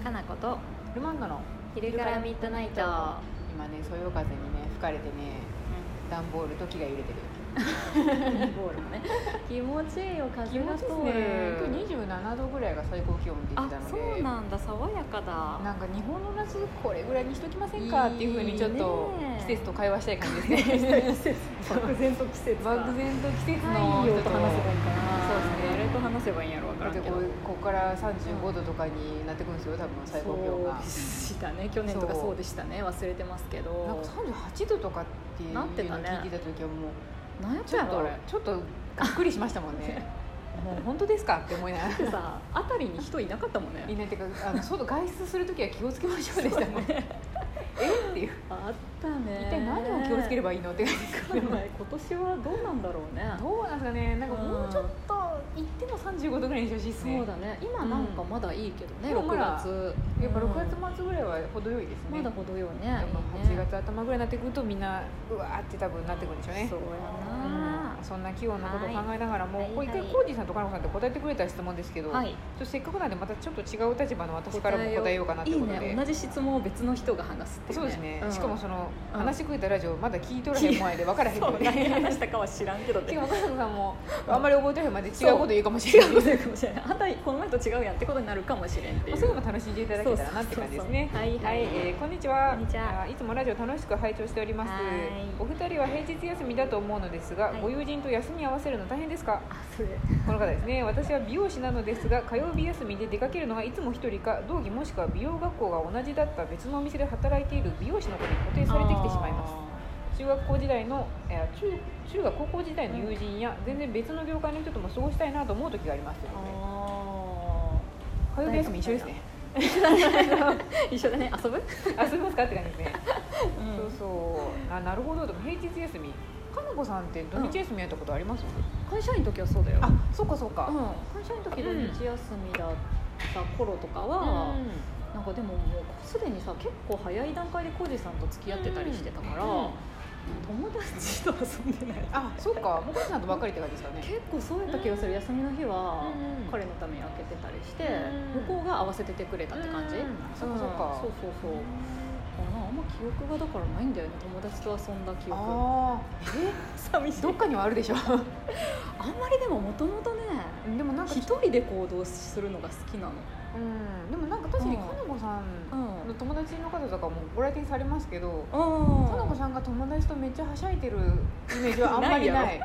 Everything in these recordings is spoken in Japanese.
かなこと。ルマンドの昼からミッドナイト。今ねそよ風にね吹かれてね段ボールと木が揺れてるボールもね。気持ちいいよ風が通気持ちいいですね。今日27度ぐらいが最高気温って言ってたのあでそうなんだ。爽やかだなんか日本の夏これぐらいにしときませんかっていうふうにちょっと季節と会話したい感じですね。漠然と季節漠然と季節の太陽と話せばいいかなそうですね誰と話せばいいんやろわからんけどこう ここから35度とかになってくるんですよ多分最高気温が。したね去年とかそうでしたね忘れてますけどなん。か38度とかっていうのを聞いてた時はもう何やっちょっとたんやろ？ちょっとがっくりしましたもんね。もう本当ですかって思いながら。さ辺りに人いなかったもんね。いないっていうかあの外外出する時は気をつけましょうでしたもんねえっていう。あったね。一体何を気をつければいいのって感じ で今年はどうなんだろうね。どうなんですかね。なんかもうちょっと行っても35度ぐらいにしてほしいですね。そうだね。今なんかまだいいけどね、うん。6月。やっぱうん。6月末ぐらいは程よいですね。まだ程よいね。やっぱいいね8月頭ぐらいになってくるとみんなうわーって多分なってくるんでしょうね。そうやな。うんそんな気温のことを考えながらも、はい。これ一回はい。コージーさんとかなこさんって答えてくれた質問ですけど、はい。ちょっとせっかくなんでまたちょっと違う立場の私からも答えようかなって。ことでね同じ質問を別の人が話すっていう、ね、そうですね、ん。しかもその、うん話してくれたラジオまだ聞いとらへん前で分からへんそうので何 話したかは知らんけどしね。かもかなこさんもあんまり覚えてへんまで違うこと言うかもしれない。違うこと言う。かもしれないあんたこの前と違うやんってことになるかもしれんっていう。まあそういうのも楽しんでいただけたらなって感じですね。はい。はい。えーこんにちは。こんにちは。あいつもラジオ楽しく拝聴しております。はい。お二人は平日休みだと思うのですが、はい。ご友人と休み合わせるの大変ですか？あそれこの方ですね。私は美容師なのですが、火曜日休みで出かけるのがいつも一人か、同期もしくは美容学校が同じだった別のお店で働いている美容師の子に固定されてきてしまいます。中学校時代のえー中中学高校時代の友人や全然別の業界の人とも過ごしたいなと思う時がありますということで。火あ曜日休み一緒ですね。ー 一緒だね遊ぶ、遊びますか？って感じですね。うんそうそうあなるほどでも平日休みかなこさんって土日休みやったことあります、会社員の時はそうだよ。あそうかそうか、うん、会社員の時土日休みだった頃とかは、なんかでももうすでにさ結構早い段階で浩二さんと付き合ってたりしてたから、うん。友達と遊んでない。あそうか。もうかさんとばっかりって感じですかね。結構そうやった気がする。休みの日はうん。彼のために開けてたりしてうん。向こうが合わせててくれたって感じ？うん。そうかそうか。そうそうそうあなあんま記憶がだからないんだよね。友達と遊んだ記憶。ああえ？寂しい。どっかにはあるでしょ。あんまりでももともとねでもなんか一人で行動するのが好きなの。うん。でもなんか確かにうん。かなこさんうんの友達の方とかもご来店されますけどうん。かなこさんが友達とめっちゃはしゃいでるイメージはあんまりな ない。い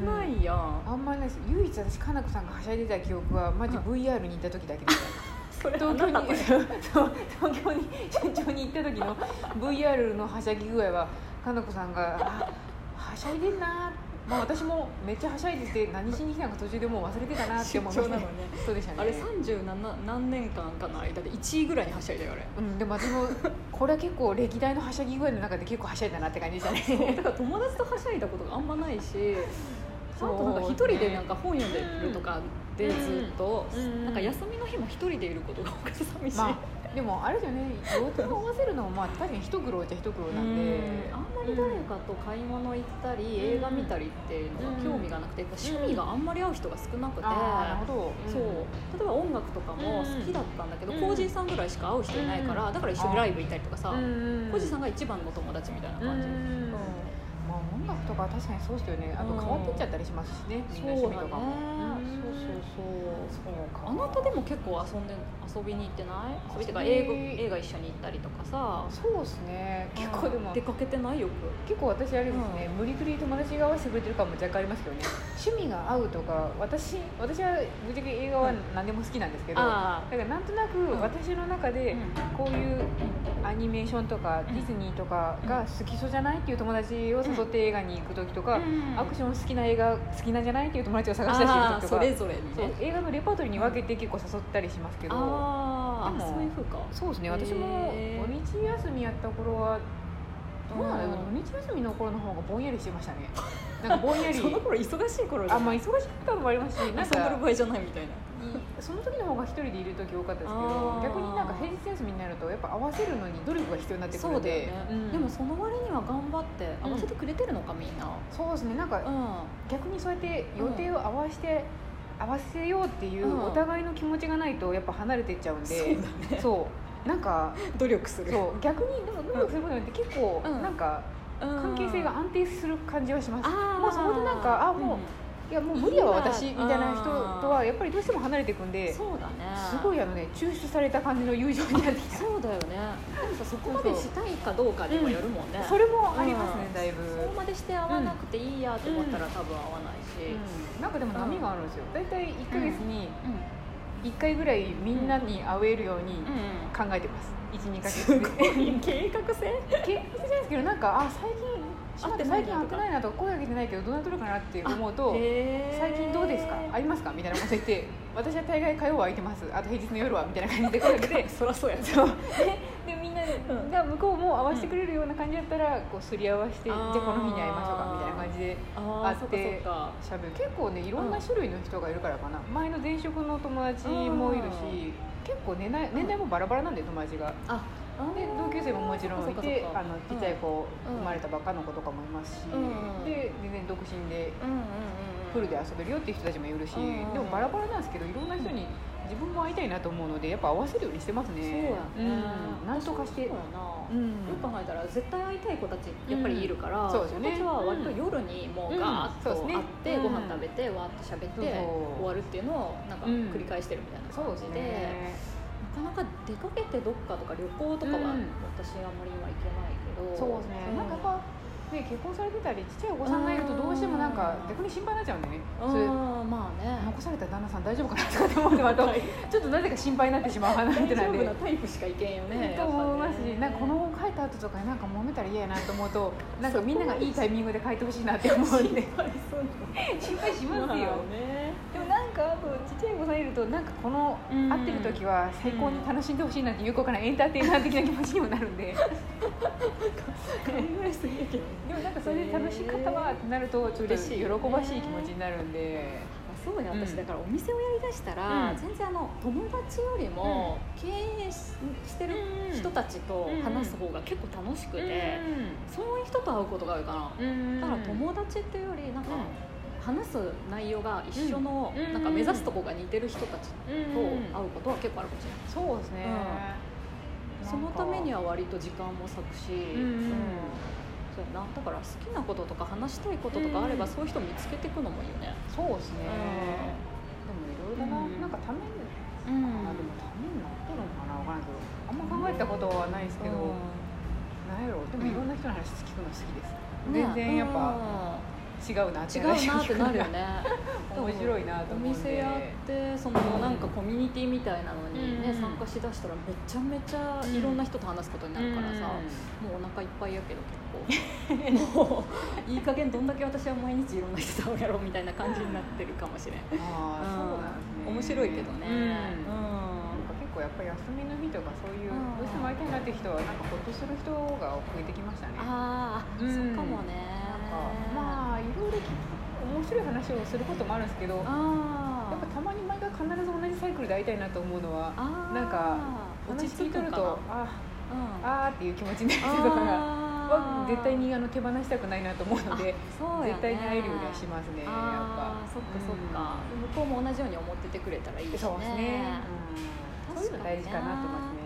うんないやん。あんまりないです。唯一私かなこさんがはしゃいでた記憶はマジうん。VR に行った時だけですそれ東京に東京に出張に行った時の VR のはしゃぎ具合はかなこさんがあはしゃいでんな。まあ私もめっちゃはしゃいでて何しに来たのか途中でもう忘れてたなって思いました出張なのね。そうでしたね。あれ37何年間かの間で1位ぐらいにはしゃいだよあれ。うんでも私もこれは結構歴代のはしゃぎ具合の中で結構はしゃいだなって感じでしたね。だから友達とはしゃいだことがあんまないしあそうとなんか一人でなんか本読んでるとかでずっと、うんなんか休みの日も一人でいることが多くて寂しい、まあでもあれですよね。予定を合わせるのもまあ確かに一苦労じゃ一苦労なんで。うん。あんまり誰かと買い物行ったり、映画見たりっていうのが興味がなくて、趣味があんまり合う人が少なくて、なるほど。そう。例えば音楽とかも好きだったんだけど、うん。コージーさんぐらいしか会う人いないから、うん。だから一緒にライブ行ったりとかさ、うん。コージーさんが一番の友達みたいな感じ、確かにそうですよね。あと変わってっちゃったりしますしね、みんなそうだね。趣味とかも。そうそうそう。そうかあなたでも結構遊んで遊びに行ってない？遊びっていうか映画映画一緒に行ったりとかさ。そうですね。結構でも出かけてない？よく。結構私あれですね、無理くり友達が合わせてくれてる感も若干ありますけどね趣味が合うとか私私はぶっちゃけ映画は何でも好きなんですけど、あだからなんとなく私の中でこういうアニメーションとかディズニーとかが好きそうじゃないっていう友達を誘って映画に行く時とか、アクション好きな映画好きなんじゃないっていう友達を探し出してる時とかそれぞれにそう。ね映画のレパートリーに分けて結構誘ったりしますけどあそういうふうか。そうですね。私も土日休みやった頃はどうなんだろううん土日休みの頃の方がぼんやりしてましたね。なんかぼんやり。その頃忙しい頃あん。まあ忙しかったのもありますしなん遊んでるか場合じゃないみたいな。その時の方が一人でいる時多かったですけど逆になんか平日休みになるとやっぱ合わせるのに努力が必要になってくるそうだよんでね、うん。でもその割には頑張って合わせてくれてるのかみんな。そうですねなんかう逆にそうやって予定を合わせて合わせようっていううん。お互いの気持ちがないとやっぱ離れていっちゃうんで、そうだね。そうなんか努力する。そう逆にでも努力することによって結構うん。なんか関係性が安定する感じはします、もうそこでなんかあもう、いやもう無理やわ私みたいな人とはやっぱりどうしても離れていくんでそうだね。すごいあのね抽出された感じの友情になってきた。そうだよね。でもさそこまでしたいかどうかにもよるもんね、それもありますね、うんだいぶ、そこまでして合わなくていいやと思ったら多分合わないし、うん。なんかでも波があるんですよ。大体1か月にうん1回ぐらいみんなに会えるようにうん。考えてます。12か月。すでごい。計画性？計画性じゃないですけどなんかあ最近しまって最近会って会ってないなとか声かけてないけどどうなっとるかなって思うと最近どうですか？会いますか？みたいなこと言って 私は大概火曜は空いてます。あと平日の夜はみたいな感じで声かけて そりゃそうやねそう。ででみんなうん。が向こうも合わせてくれるような感じだったらこうすり合わせてじゃあこの日に会いましょうかみたいな感じで。あーそっかそっ会かしゃべる結構ねいろんな種類の人がいるからかな、前の前職の友達もいるし結構年代年代もバラバラなんで友達が。あで同級生ももちろんいてあのちっちゃい子、うん。生まれたばっかの子とかもいますし、うんで全然独身でフルで遊べるよっていう人たちもいるし、うんでもバラバラなんですけどいろんな人に自分も会いたいなと思うのでやっぱ合わせるようにしてますそうねやね、うん、なんとかして。そうやな、うん。よく考えたら絶対会いたい子たちやっぱりいるから、うん。そうですよね。子たちは割と夜にもうガーッと会って、うん。ご飯食べてわーっと喋ってそうそう。終わるっていうのをなんかうん。繰り返してるみたいなそうです感じで,、ね。なかなか出かけてどっかとか旅行とかはうん。私あんまり今行けないけど、そうですね、なんかやっぱね結婚されてたりちっちゃいお子さんがいるとどうしてもなんか逆に心配になっちゃうんでね。まあね。残された旦那さん大丈夫かなとかって思ってまと ちょっとなぜか心配になってしまう話なんで大丈夫なタイプしか行けんよね。と思いますし、ねなんかこの後帰った後とかになんか揉めたら嫌やなと思うと なんかみんながいいタイミングで帰ってほしいなって思うんで。心配しますよ、まあねかあとちっちゃいお子さんいるとなんかこのうん。会ってる時は最高に楽しんでほしいなっていう子からエンターテイナー的な気持ちにもなるんで。でもなんかそれで楽しかったわってなるとちょっと喜嬉しいよねばしい気持ちになるんで。あそうねうん私だからお店をやりだしたら、うん。全然あの友達よりも経営ししてる人たちと話す方が結構楽しくて、そういう人と会うことがあるかな、うん。だから友達っていうよりなんか、話す内容が一緒の、うん。なんか目指すとこが似てる人たちとうん会うことは結構あるかもしれない、そうですね、そのためには割と時間も割くし、うんそうやな。だから好きなこととか話したいこととかあれば、うん。そういう人見つけていくのもいいよね。そうですね、でもいろいろな、うん。なんかために、うん。あでもためになってるのかな？わからんけど。あんま考えたことはないですけど、なんやろでもいろんな人の話聞くの好きです、全然やっぱ違うなって。違うなってなるよね。面白いなとお思うんで店やってそのなんかコミュニティみたいなのにね、うん。参加しだしたらめちゃめちゃいろんな人と話すことになるからさ、もうお腹いっぱいやけど結構。もういい加減どんだけ私は毎日いろんな人と会うやろうみたいな感じになってるかもしれん。ああ、そうなんですね。面白いけどね。うん。うんなんか結構やっぱり休みの日とかそういううん。どうしても会いたいなっていう人はなんかほっとする人が増えてきましたね。ああ、うん。そうかもねまあいろいろ面白い話をすることもあるんですけどやっあぱたまに毎回必ず同じサイクルで会いたいなと思うのはなんか落話聞いとるとあうん。あーっていう気持ちになる人とかがはあー。絶対にあの手放したくないなと思うのでね。絶対に会えるようにはしますねやっぱ。そっかそっか、向こうも同じように思っててくれたらいいしね。そうですね、うん、そういうの大事かなと思いますね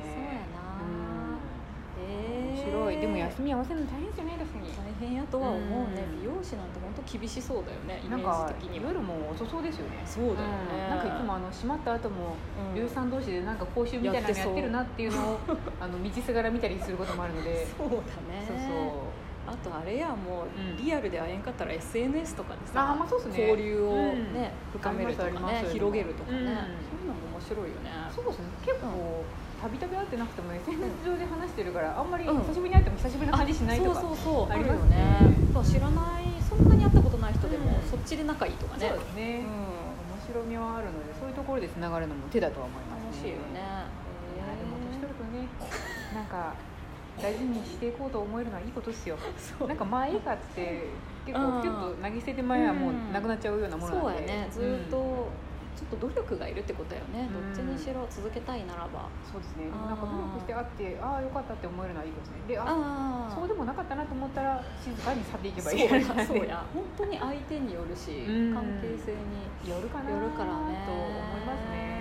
へー面白い。でも休み合わせるの大変ですよね確か。に大変やとは思うね、うん。美容師なんて本当厳しそうだよねイメージ的には。夜も遅そうですよね。そうだよね、うん。なんかいつもあの閉まった後もうん。美容師さん同士でなんか講習みたいなのやってるなっていうのをあの道すがら見たりすることもあるので。そうだね。そうそう。あとあれやもう、うん。リアルで会えんかったら SNS とかであさーまあそうっすね。交流をうん。ね、深めるとかね広げるとかね、うん。そういうのも面白いよね。そうですね。結構たびたび会ってなくても SNS 上で話してるからあんまりうん。久しぶりに会っても久しぶりな感じしないとか。そうそうそう。あすね。ね。知らない。そんなに会ったことない人でも、うん。そっちで仲いいとかね。そうですね、面白みはあるのでそういうところでつながるのも手だとは思い楽ますしいよね。いやでも年取るとねなんか大事にしていこうと思えるのはいいことですよ。なんかまあいいかって結うん。構ピュッと投げ捨てて前はもうなくなっちゃうようなものなんで。そうやね。ずーっと、ちちょっと努力がいるってことよね。どっちにしろ続けたいならば。そうですね。なんか努力してあってああよかったって思えるのはいいですねであああそうでもなかったなと思ったら静かに去っていけばいいそうや そうや。本当に相手によるしうん。関係性によるかなよるからねと思いますね。私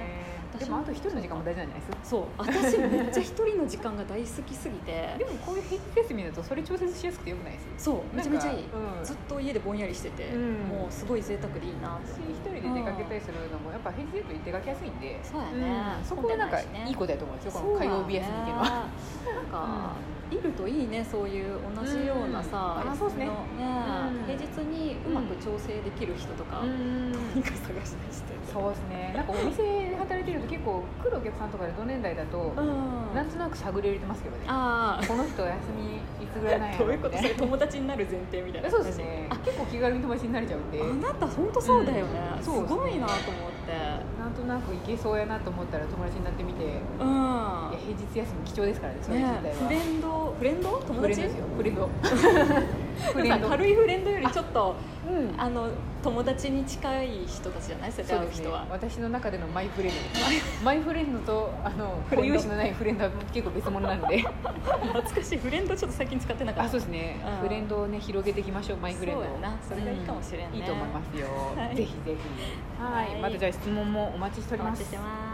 でもあと一人の時間も大事なんじゃないですか？そう。私めっちゃ一人の時間が大好きすぎて。でもこういう平日休みだとそれ調節しやすくてよくないです？そうめちゃめちゃいい、うん。ずっと家でぼんやりしてて、うん。もうすごい贅沢でいいな私一人で出かけたりするのもやっぱ平日だと出かけやすいんで。そうやね。ん。そこはなんかいいいことだと思うんですよこの火曜日休みっていうのは。なんか、いるといいねそういう同じようなさ、うん。あそうですね。休みのうん。平日にうまく調整できる人とか、うん。何か探したりしてそうですね。なんかお店で働いてると結構来るお客さんとかで同年代だとうん。なんとなく探り入れてますけどね。ああこの人休みいつぐらいなんやどういうことそれみ友達になる前提みたいなそうですねあ結構気軽に友達になれちゃうんであなた本当そうだよね、うん。すごいなと思って。なんとなくいけそうやなと思ったら友達になってみて。いやうん平日休み貴重ですからねそれ自体ねは、フレンドフレンド友達？フレンドですよ。フレンド 軽いフレンドよりちょっとうん。あの友達に近い人たちじゃない？そうやって会そうですねう人は、私の中でのマイフレンド。マイフレンド。とあの固有詞のないフレンドは結構別物なので。懐かしい。フレンドちょっと最近使ってなかった。あそうですね。うん。フレンドをね広げていきましょう。マイフレンドを。そうやなそれがいいかもしれんね。いいと思いますよ、はい。ぜひぜひ。はい、はい。またじゃあ質問もお待ちしております。お待ちしてます、はい